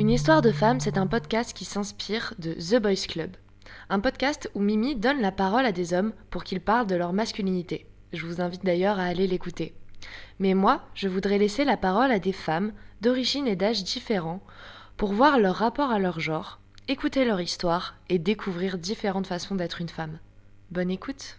Une histoire de femme, c'est un podcast qui s'inspire de The Boys Club. Un podcast où Mimi donne la parole à des hommes pour qu'ils parlent de leur masculinité. Je vous invite d'ailleurs à aller l'écouter. Mais moi, je voudrais laisser la parole à des femmes d'origine et d'âge différents pour voir leur rapport à leur genre, écouter leur histoire et découvrir différentes façons d'être une femme. Bonne écoute